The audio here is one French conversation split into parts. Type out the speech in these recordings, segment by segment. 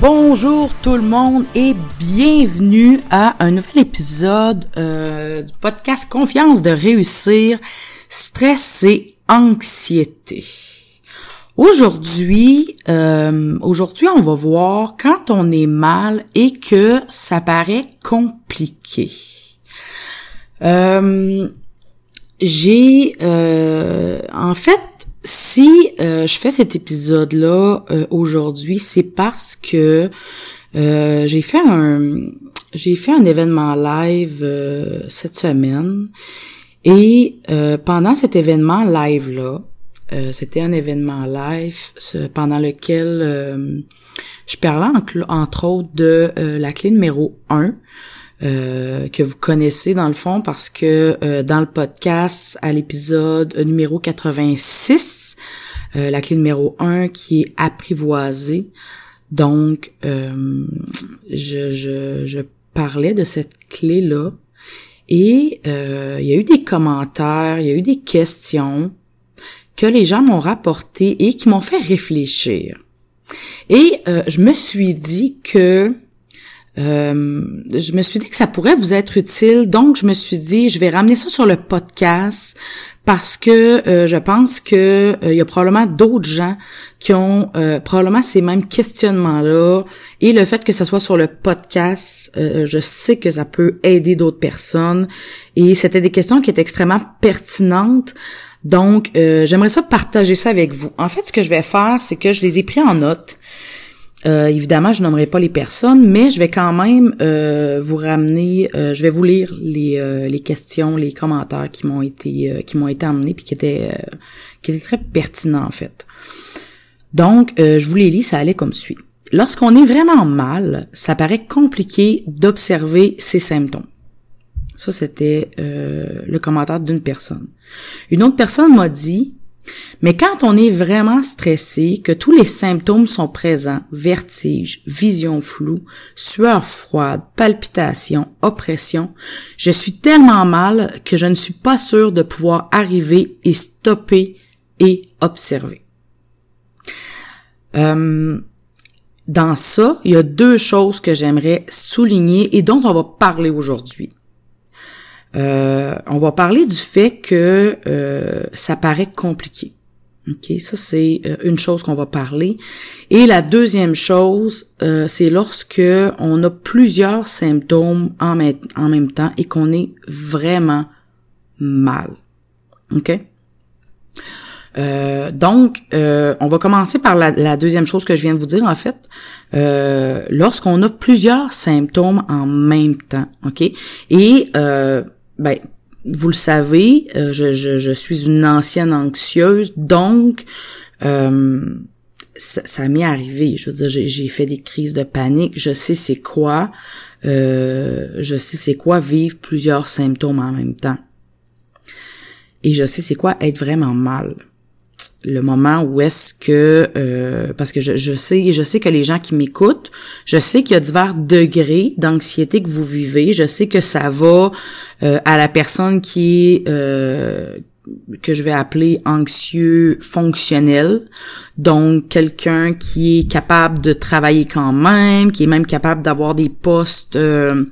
Bonjour tout le monde et bienvenue à un nouvel épisode euh, du podcast Confiance de réussir, stress et anxiété. Aujourd'hui, euh, aujourd'hui, on va voir quand on est mal et que ça paraît compliqué. Euh, j'ai, en fait, si euh, je fais cet épisode-là euh, aujourd'hui, c'est parce que euh, j'ai fait un, j'ai fait un événement live cette semaine. Et pendant cet événement live-là, euh, c'était un événement live pendant lequel je parlais entre autres de la clé numéro 1 que vous connaissez dans le fond parce que dans le podcast à l'épisode numéro 86, la clé numéro 1 qui est apprivoisée. Donc, je, je, je parlais de cette clé-là et il y a eu des commentaires, il y a eu des questions que les gens m'ont rapporté et qui m'ont fait réfléchir. Et euh, je me suis dit que euh, je me suis dit que ça pourrait vous être utile, donc je me suis dit je vais ramener ça sur le podcast parce que euh, je pense que il y a probablement d'autres gens qui ont probablement ces mêmes questionnements là et le fait que ça soit sur le podcast, je sais que ça peut aider d'autres personnes et c'était des questions qui étaient extrêmement pertinentes. Donc, euh, j'aimerais ça partager ça avec vous. En fait, ce que je vais faire, c'est que je les ai pris en note. Euh, évidemment, je nommerai pas les personnes, mais je vais quand même euh, vous ramener, je vais vous lire les, les questions, les commentaires qui m'ont été qui m'ont été amenés puis qui étaient qui étaient très pertinents en fait. Donc, je vous les lis, ça allait comme suit. Lorsqu'on est vraiment mal, ça paraît compliqué d'observer ces symptômes. Ça, c'était euh, le commentaire d'une personne. Une autre personne m'a dit, mais quand on est vraiment stressé, que tous les symptômes sont présents, vertige, vision floue, sueur froide, palpitation, oppression, je suis tellement mal que je ne suis pas sûre de pouvoir arriver et stopper et observer. Euh, dans ça, il y a deux choses que j'aimerais souligner et dont on va parler aujourd'hui. Euh, on va parler du fait que euh, ça paraît compliqué. OK, ça c'est euh, une chose qu'on va parler. Et la deuxième chose, c'est lorsque on a plusieurs symptômes en, même temps et qu'on est vraiment mal. OK? donc, on va commencer par la, deuxième chose que je viens de vous dire en fait. Lorsqu'on a plusieurs symptômes en même temps, ok, et ben, vous le savez, euh, je, je, je, suis une ancienne anxieuse, donc euh, ça, ça m'est arrivé. Je veux dire, j'ai fait des crises de panique. Je sais c'est quoi. Euh, je sais c'est quoi vivre plusieurs symptômes en même temps. Et je sais c'est quoi être vraiment mal le moment où est-ce que euh, parce que je, je sais je sais que les gens qui m'écoutent je sais qu'il y a divers degrés d'anxiété que vous vivez je sais que ça va euh, à la personne qui euh, que je vais appeler anxieux fonctionnel. Donc, quelqu'un qui est capable de travailler quand même, qui est même capable d'avoir des postes euh,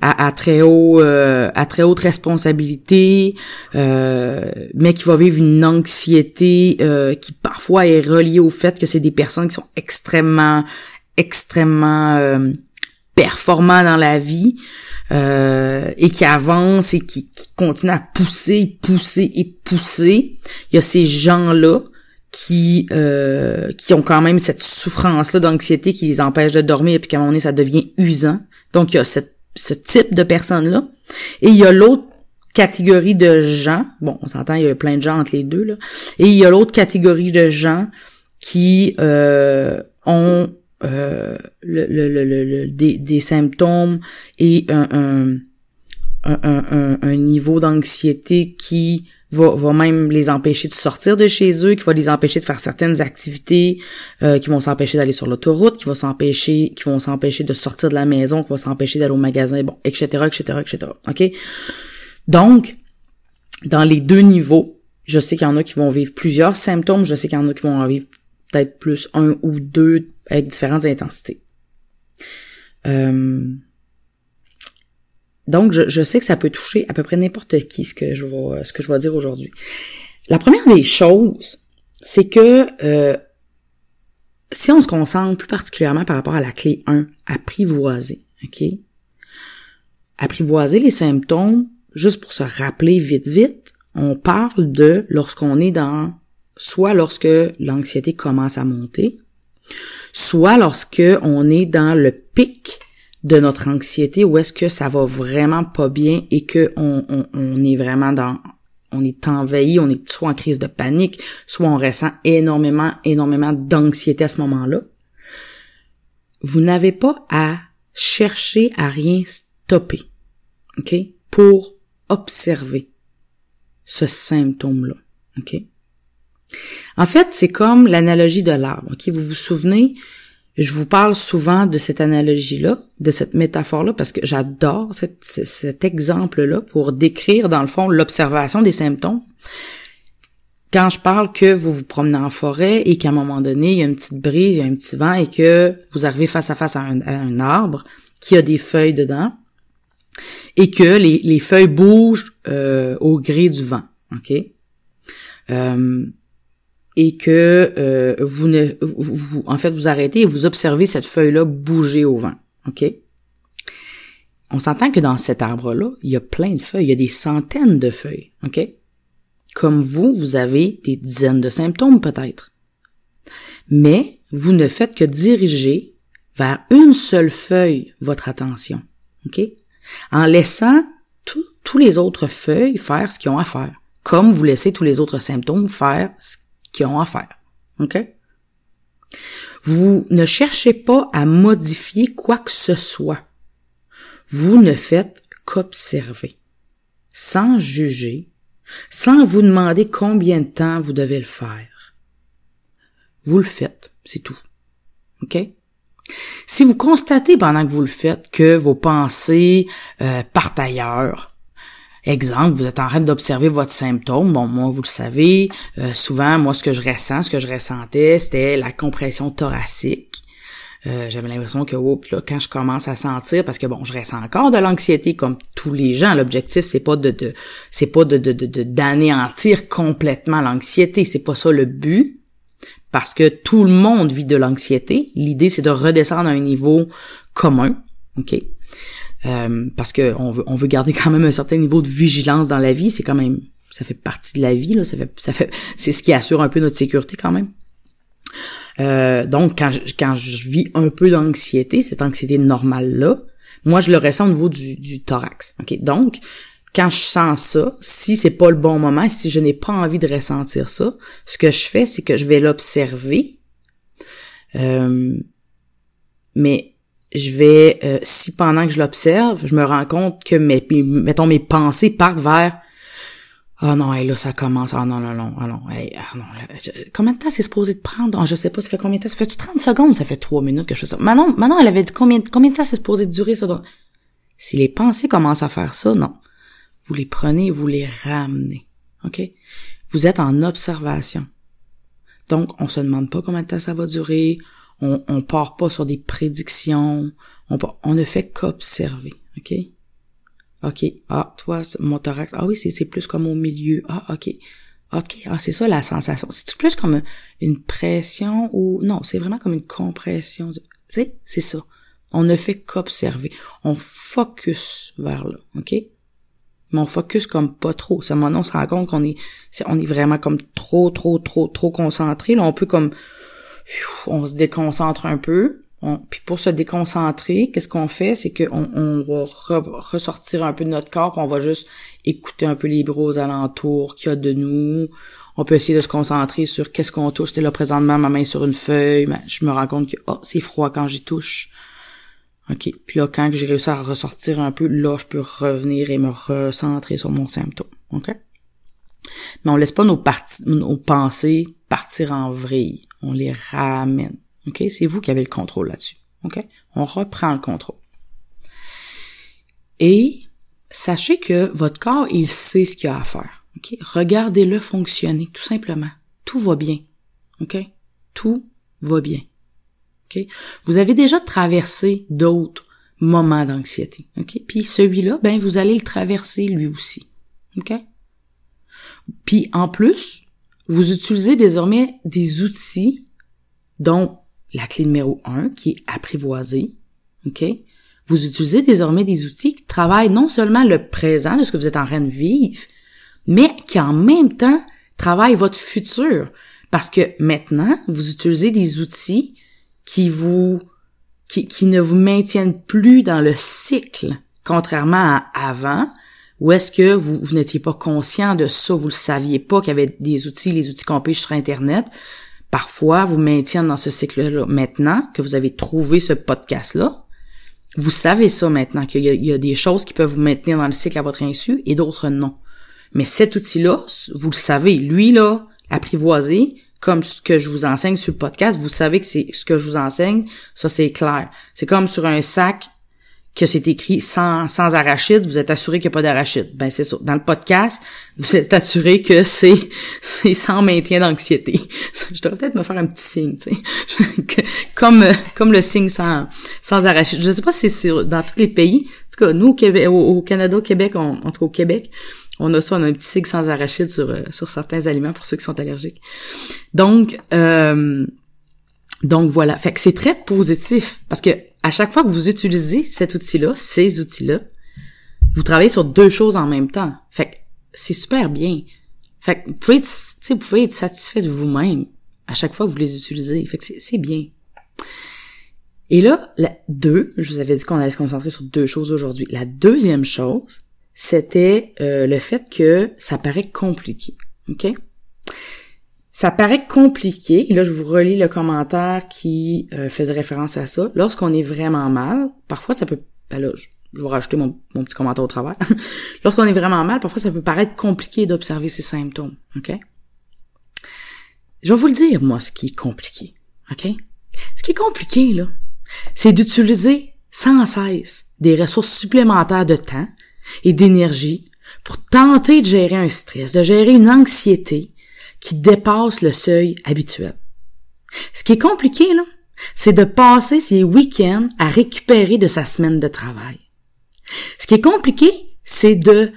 à, très haut, euh, à très haute responsabilité, euh, mais qui va vivre une anxiété qui parfois est reliée au fait que c'est des personnes qui sont extrêmement, extrêmement performants dans la vie. Euh, et qui avance et qui, qui continue à pousser, pousser et pousser. Il y a ces gens-là qui euh, qui ont quand même cette souffrance-là d'anxiété qui les empêche de dormir et puis qu'à un moment donné, ça devient usant. Donc, il y a ce type de personnes-là. Et il y a l'autre catégorie de gens, bon, on s'entend, il y a plein de gens entre les deux, là, et il y a l'autre catégorie de gens qui euh, ont euh, le, le, le, des, des, symptômes et un, un, un, un niveau d'anxiété qui va, va même les empêcher de sortir de chez eux, qui va les empêcher de faire certaines activités, euh, qui vont s'empêcher d'aller sur l'autoroute, qui vont s'empêcher, qui vont s'empêcher de sortir de la maison, qui vont s'empêcher d'aller au magasin, bon, etc., etc., etc. OK? Donc, dans les deux niveaux, je sais qu'il y en a qui vont vivre plusieurs symptômes, je sais qu'il y en a qui vont en vivre peut-être plus un ou deux avec différentes intensités. Euh, donc, je, sais que ça peut toucher à peu près n'importe qui ce que je vais, ce que je vais dire aujourd'hui. La première des choses, c'est que euh, si on se concentre plus particulièrement par rapport à la clé 1, apprivoiser, OK? Apprivoiser les symptômes, juste pour se rappeler vite vite, on parle de lorsqu'on est dans, soit lorsque l'anxiété commence à monter, soit lorsque on est dans le pic de notre anxiété ou est-ce que ça va vraiment pas bien et que on, est vraiment dans on est envahi, on est soit en crise de panique, soit on ressent énormément, énormément d'anxiété à ce moment-là. Vous n'avez pas à chercher à rien stopper, ok, pour observer ce symptôme-là, ok? En fait, c'est comme l'analogie de l'arbre, ok? Vous vous souvenez, je vous parle souvent de cette analogie-là, de cette métaphore-là, parce que j'adore cet exemple-là pour décrire, dans le fond, l'observation des symptômes. Quand je parle que vous vous promenez en forêt et qu'à un moment donné, il y a une petite brise, il y a un petit vent et que vous arrivez face à face à un, arbre qui a des feuilles dedans et que les, feuilles bougent euh, au gré du vent, ok? Euh, et que euh, vous ne vous, en fait vous arrêtez et vous observez cette feuille là bouger au vent. OK? On s'entend que dans cet arbre là, il y a plein de feuilles, il y a des centaines de feuilles, OK? Comme vous, vous avez des dizaines de symptômes peut-être. Mais vous ne faites que diriger vers une seule feuille votre attention. OK? En laissant tous les autres feuilles faire ce qu'ils ont à faire, comme vous laissez tous les autres symptômes faire ce qui ont à faire. Vous ne cherchez pas à modifier quoi que ce soit. Vous ne faites qu'observer, sans juger, sans vous demander combien de temps vous devez le faire. Vous le faites, c'est tout. OK? Si vous constatez pendant que vous le faites que vos pensées euh, partent ailleurs, Exemple, vous êtes en train d'observer votre symptôme. Bon, moi, vous le savez, euh, souvent, moi, ce que je ressens, ce que je ressentais, c'était la compression thoracique. Euh, j'avais l'impression que oups, là, quand je commence à sentir, parce que bon, je ressens encore de l'anxiété comme tous les gens. L'objectif, c'est pas de, de c'est pas de, de, de, d'anéantir complètement l'anxiété. C'est pas ça le but. Parce que tout le monde vit de l'anxiété. L'idée, c'est de redescendre à un niveau commun. OK? Euh, parce que on veut, on veut garder quand même un certain niveau de vigilance dans la vie. C'est quand même, ça fait partie de la vie. Là, ça fait, ça fait, c'est ce qui assure un peu notre sécurité quand même. Euh, donc quand je, quand je vis un peu d'anxiété, cette anxiété normale là, moi je le ressens au niveau du, du thorax. Ok, donc quand je sens ça, si c'est pas le bon moment, si je n'ai pas envie de ressentir ça, ce que je fais, c'est que je vais l'observer. Euh, mais je vais, euh, si pendant que je l'observe, je me rends compte que mes, mettons, mes pensées partent vers Ah oh non, là, ça commence. Ah non, non, non, ah non, ah non. combien de temps c'est supposé de prendre? Ah, je sais pas, ça fait combien de temps? Ça fait 30 secondes? Ça fait 3 minutes que je fais ça. Maintenant, maintenant, elle avait dit combien, combien de temps c'est supposé de durer, ça? Si les pensées commencent à faire ça, non. Vous les prenez vous les ramenez. OK? Vous êtes en observation. Donc, on se demande pas combien de temps ça va durer. On, on part pas sur des prédictions. On, on ne fait qu'observer. OK? OK. Ah, toi, mon thorax. Ah oui, c'est plus comme au milieu. Ah, OK. OK. Ah, c'est ça la sensation. C'est plus comme une pression ou non, c'est vraiment comme une compression. Tu sais, c'est ça. On ne fait qu'observer. On focus vers là. OK? Mais on focus comme pas trop. Ça, maintenant, on se rend compte qu'on est, on est vraiment comme trop, trop, trop, trop concentré. Là, on peut comme on se déconcentre un peu. puis pour se déconcentrer, qu'est-ce qu'on fait? C'est qu'on on va ressortir un peu de notre corps, on va juste écouter un peu les bruits alentours qu'il y a de nous. On peut essayer de se concentrer sur qu'est-ce qu'on touche. C'est là présentement ma main sur une feuille, je me rends compte que oh, c'est froid quand j'y touche. OK. Puis là, quand j'ai réussi à ressortir un peu, là, je peux revenir et me recentrer sur mon symptôme. Mais on laisse pas nos, pensées partir en vrille. On les ramène. OK? C'est vous qui avez le contrôle là-dessus. OK? On reprend le contrôle. Et sachez que votre corps, il sait ce qu'il a à faire. OK? Regardez-le fonctionner, tout simplement. Tout va bien. OK? Tout va bien. OK? Vous avez déjà traversé d'autres moments d'anxiété. OK? Puis celui-là, ben, vous allez le traverser lui aussi. OK? Puis en plus, vous utilisez désormais des outils dont la clé numéro un, qui est apprivoiser. OK? Vous utilisez désormais des outils qui travaillent non seulement le présent de ce que vous êtes en train de vivre, mais qui en même temps travaillent votre futur. Parce que maintenant, vous utilisez des outils qui vous, qui ne vous maintiennent plus dans le cycle, contrairement à avant, où est-ce que vous, vous n'étiez pas conscient de ça, vous le saviez pas qu'il y avait des outils, les outils qu'on pêche sur Internet, parfois vous maintiennent dans ce cycle-là. Maintenant que vous avez trouvé ce podcast-là, vous savez ça maintenant, qu'il y, a des choses qui peuvent vous maintenir dans le cycle à votre insu et d'autres non. Mais cet outil-là, vous le savez, lui là, apprivoisé, comme ce que je vous enseigne sur le podcast, vous savez que c'est ce que je vous enseigne, ça c'est clair. C'est comme sur un sac que c'est écrit sans, sans arachide, vous êtes assuré qu'il n'y a pas d'arachide. Ben c'est ça. Dans le podcast, vous êtes assuré que c'est c'est sans maintien d'anxiété. Je devrais peut-être me faire un petit signe, tu sais, comme comme le signe sans sans arachide. Je sais pas si c'est dans tous les pays. En tout cas, nous au, Québec, au, Canada, au Québec, on, en tout cas au Québec, on a ça, on a un petit signe sans arachide sur euh, sur certains aliments pour ceux qui sont allergiques. Donc euh, donc voilà, fait que c'est très positif parce que à chaque fois que vous utilisez cet outil-là, ces outils-là, vous travaillez sur deux choses en même temps. Fait que c'est super bien. Fait que vous pouvez être, satisfait de vous-même à chaque fois que vous les utilisez. Fait que c'est bien. Et là, la deux, je vous avais dit qu'on allait se concentrer sur deux choses aujourd'hui. La deuxième chose, c'était euh, le fait que ça paraît compliqué. OK? Ça paraît compliqué, et là je vous relis le commentaire qui euh, faisait référence à ça. Lorsqu'on est vraiment mal, parfois ça peut... Ben là, je, vais rajouter mon, petit commentaire au travers. Lorsqu'on est vraiment mal, parfois ça peut paraître compliqué d'observer ces symptômes, ok? Je vais vous le dire, moi, ce qui est compliqué, ok? Ce qui est compliqué, là, c'est d'utiliser sans cesse des ressources supplémentaires de temps et d'énergie pour tenter de gérer un stress, de gérer une anxiété, qui dépasse le seuil habituel. Ce qui est compliqué, là, c'est de passer ses week-ends à récupérer de sa semaine de travail. Ce qui est compliqué, c'est de,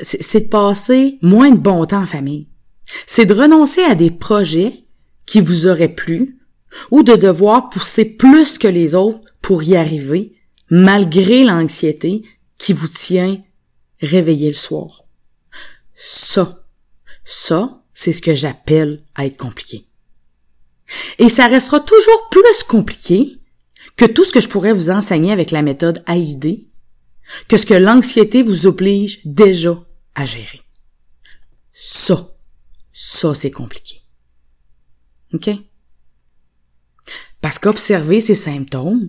c'est de passer moins de bon temps en famille. C'est de renoncer à des projets qui vous auraient plu ou de devoir pousser plus que les autres pour y arriver malgré l'anxiété qui vous tient réveillé le soir. Ça, ça, c'est ce que j'appelle à être compliqué. Et ça restera toujours plus compliqué que tout ce que je pourrais vous enseigner avec la méthode AID, que ce que l'anxiété vous oblige déjà à gérer. Ça, ça c'est compliqué. OK? Parce qu'observer ces symptômes,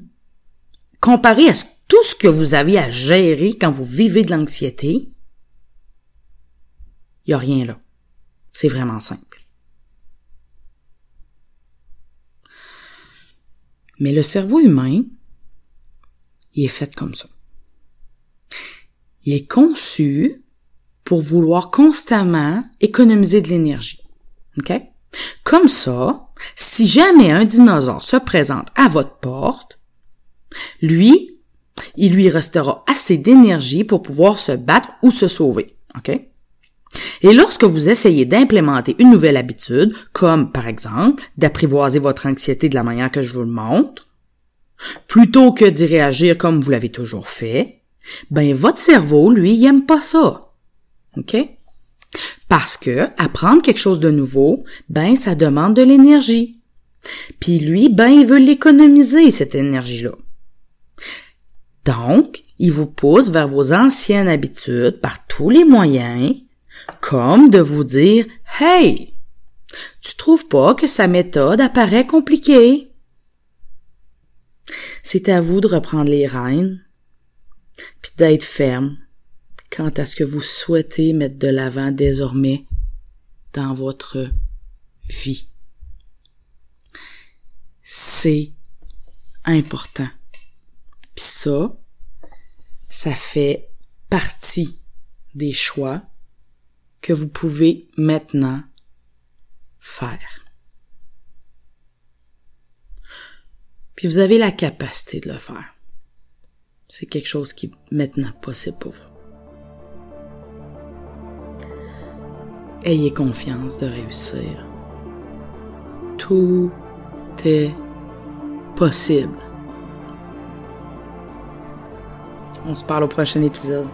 comparé à tout ce que vous avez à gérer quand vous vivez de l'anxiété, il n'y a rien là. C'est vraiment simple. Mais le cerveau humain, il est fait comme ça. Il est conçu pour vouloir constamment économiser de l'énergie. OK? Comme ça, si jamais un dinosaure se présente à votre porte, lui, il lui restera assez d'énergie pour pouvoir se battre ou se sauver. OK? Et lorsque vous essayez d'implémenter une nouvelle habitude, comme par exemple d'apprivoiser votre anxiété de la manière que je vous le montre, plutôt que d'y réagir comme vous l'avez toujours fait, ben votre cerveau, lui, il aime pas ça. OK? Parce que apprendre quelque chose de nouveau, ben ça demande de l'énergie. Puis lui, ben il veut l'économiser cette énergie-là. Donc, il vous pousse vers vos anciennes habitudes par tous les moyens comme de vous dire Hey, Tu trouves pas que sa méthode apparaît compliquée? C'est à vous de reprendre les rênes, puis d'être ferme quant à ce que vous souhaitez mettre de l'avant désormais dans votre vie. C'est important. Puis ça, ça fait partie des choix que vous pouvez maintenant faire. Puis vous avez la capacité de le faire. C'est quelque chose qui est maintenant possible pour vous. Ayez confiance de réussir. Tout est possible. On se parle au prochain épisode.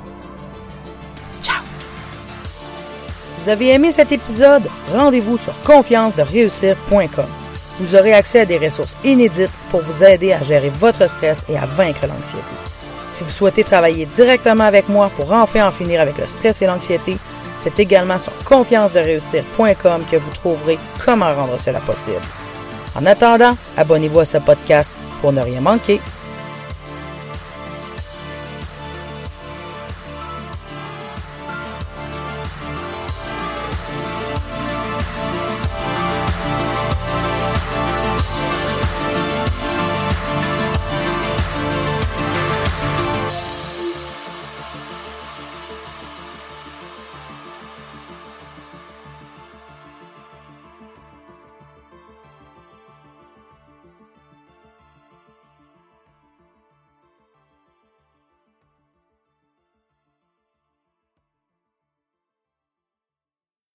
Vous avez aimé cet épisode? Rendez-vous sur confiance-de-réussir.com. Vous aurez accès à des ressources inédites pour vous aider à gérer votre stress et à vaincre l'anxiété. Si vous souhaitez travailler directement avec moi pour enfin en finir avec le stress et l'anxiété, c'est également sur confiance-de-réussir.com que vous trouverez comment rendre cela possible. En attendant, abonnez-vous à ce podcast pour ne rien manquer